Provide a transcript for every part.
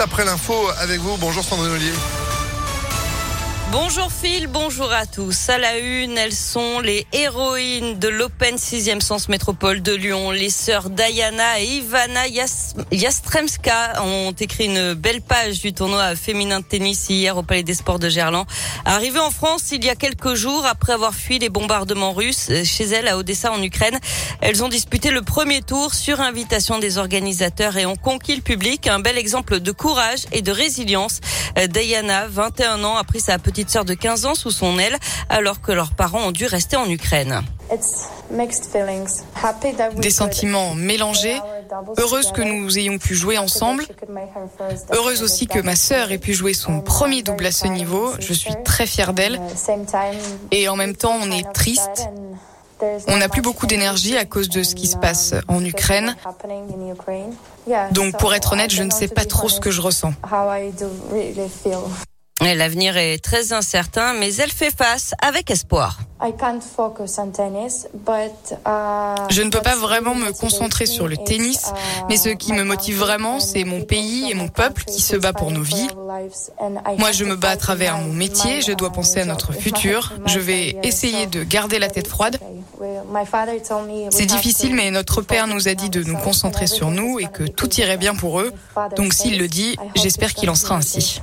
Après l'info avec vous, bonjour Sandrine Ollier. Bonjour Phil, bonjour à tous. À la une, elles sont les héroïnes de l'Open 6e Sens Métropole de Lyon. Les sœurs Diana et Ivana Yastremska ont écrit une belle page du tournoi féminin de tennis hier au Palais des Sports de Gerland. Arrivées en France il y a quelques jours après avoir fui les bombardements russes chez elles à Odessa en Ukraine, elles ont disputé le premier tour sur invitation des organisateurs et ont conquis le public. Un bel exemple de courage et de résilience. Diana, 21 ans, a pris sa petite petite sœur de 15 ans sous son aile alors que leurs parents ont dû rester en Ukraine. Des sentiments mélangés. Heureuse que nous ayons pu jouer ensemble. Heureuse aussi que ma sœur ait pu jouer son premier double à ce niveau. Je suis très fière d'elle. Et en même temps, on est triste. On n'a plus beaucoup d'énergie à cause de ce qui se passe en Ukraine. Donc pour être honnête, je ne sais pas trop ce que je ressens. L'avenir est très incertain, mais elle fait face avec espoir. Uh, Je ne peux pas vraiment me concentrer sur le tennis, uh, mais ce qui me motive vraiment, c'est mon pays et mon peuple qui se bat pour nos vies. Moi, je me bats à travers mon métier, je dois penser à notre futur, je vais essayer de garder la tête froide. C'est difficile, mais notre père nous a dit de nous concentrer sur nous et que tout irait bien pour eux. Donc s'il le dit, j'espère qu'il en sera ainsi.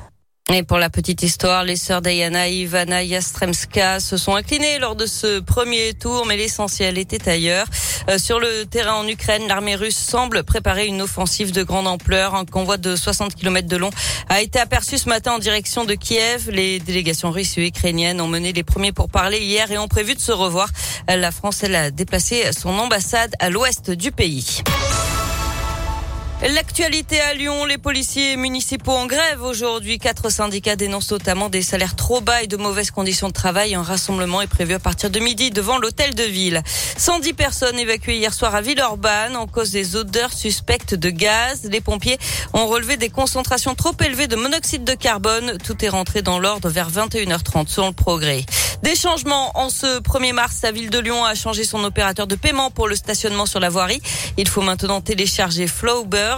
Et pour la petite histoire, les sœurs Diana Ivana Yastremska se sont inclinées lors de ce premier tour, mais l'essentiel était ailleurs. Euh, sur le terrain en Ukraine, l'armée russe semble préparer une offensive de grande ampleur. Un convoi de 60 km de long a été aperçu ce matin en direction de Kiev. Les délégations russes et ukrainiennes ont mené les premiers pour parler hier et ont prévu de se revoir. La France, elle a déplacé son ambassade à l'ouest du pays. L'actualité à Lyon, les policiers municipaux en grève aujourd'hui. Quatre syndicats dénoncent notamment des salaires trop bas et de mauvaises conditions de travail. Un rassemblement est prévu à partir de midi devant l'hôtel de ville. 110 personnes évacuées hier soir à Villeurbanne en cause des odeurs suspectes de gaz. Les pompiers ont relevé des concentrations trop élevées de monoxyde de carbone. Tout est rentré dans l'ordre vers 21h30 selon le progrès. Des changements en ce 1er mars. La ville de Lyon a changé son opérateur de paiement pour le stationnement sur la voirie. Il faut maintenant télécharger Flowbird.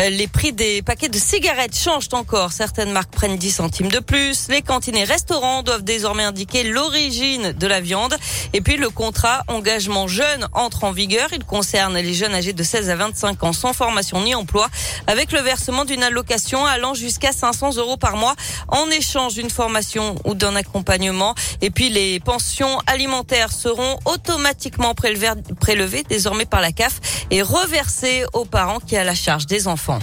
Euh, les prix des paquets de cigarettes changent encore. Certaines marques prennent 10 centimes de plus. Les cantines et restaurants doivent désormais indiquer l'origine de la viande. Et puis le contrat engagement jeune entre en vigueur. Il concerne les jeunes âgés de 16 à 25 ans sans formation ni emploi avec le versement d'une allocation allant jusqu'à 500 euros par mois en échange d'une formation ou d'un accompagnement. Et puis les pensions alimentaires seront automatiquement prélevées, désormais par la CAF et reversées aux parents qui a la charge des enfants.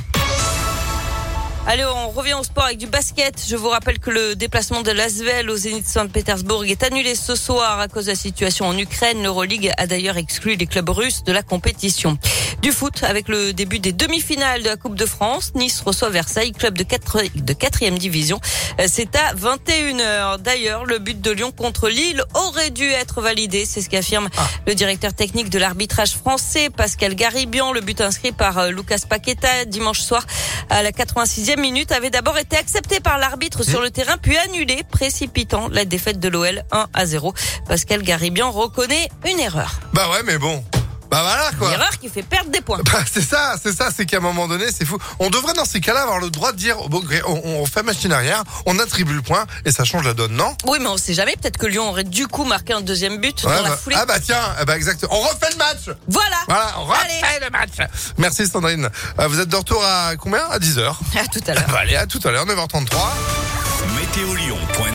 Allez, on revient au sport avec du basket. Je vous rappelle que le déplacement de l'Asvel au Zénith Saint-Pétersbourg est annulé ce soir à cause de la situation en Ukraine. L'Euroleague a d'ailleurs exclu les clubs russes de la compétition. Du foot avec le début des demi-finales de la Coupe de France. Nice reçoit Versailles, club de, 4, de 4 division. Euh, c'est à 21h. D'ailleurs, le but de Lyon contre Lille aurait dû être validé. C'est ce qu'affirme ah. le directeur technique de l'arbitrage français, Pascal Garibian. Le but inscrit par euh, Lucas Paqueta dimanche soir à la 86e minute avait d'abord été accepté par l'arbitre sur le terrain, puis annulé, précipitant la défaite de l'OL 1 à 0. Pascal Garibian reconnaît une erreur. Bah ouais, mais bon. Bah voilà quoi. Une erreur qui fait perdre des points. Bah, c'est ça, c'est ça, c'est qu'à un moment donné, c'est fou. On devrait dans ces cas-là avoir le droit de dire bon, on, fait machine arrière, on attribue le point et ça change la donne, non? Oui, mais on sait jamais. Peut-être que Lyon aurait du coup marqué un deuxième but dans la bah, foulée. Ah bah tiens, eh bah exactement. On refait le match. Voilà. Voilà, on refait le match. Merci Sandrine. Euh, vous êtes de retour à combien? À 10h. À tout à l'heure. allez, à tout à l'heure, 9h33. Météo Lyon.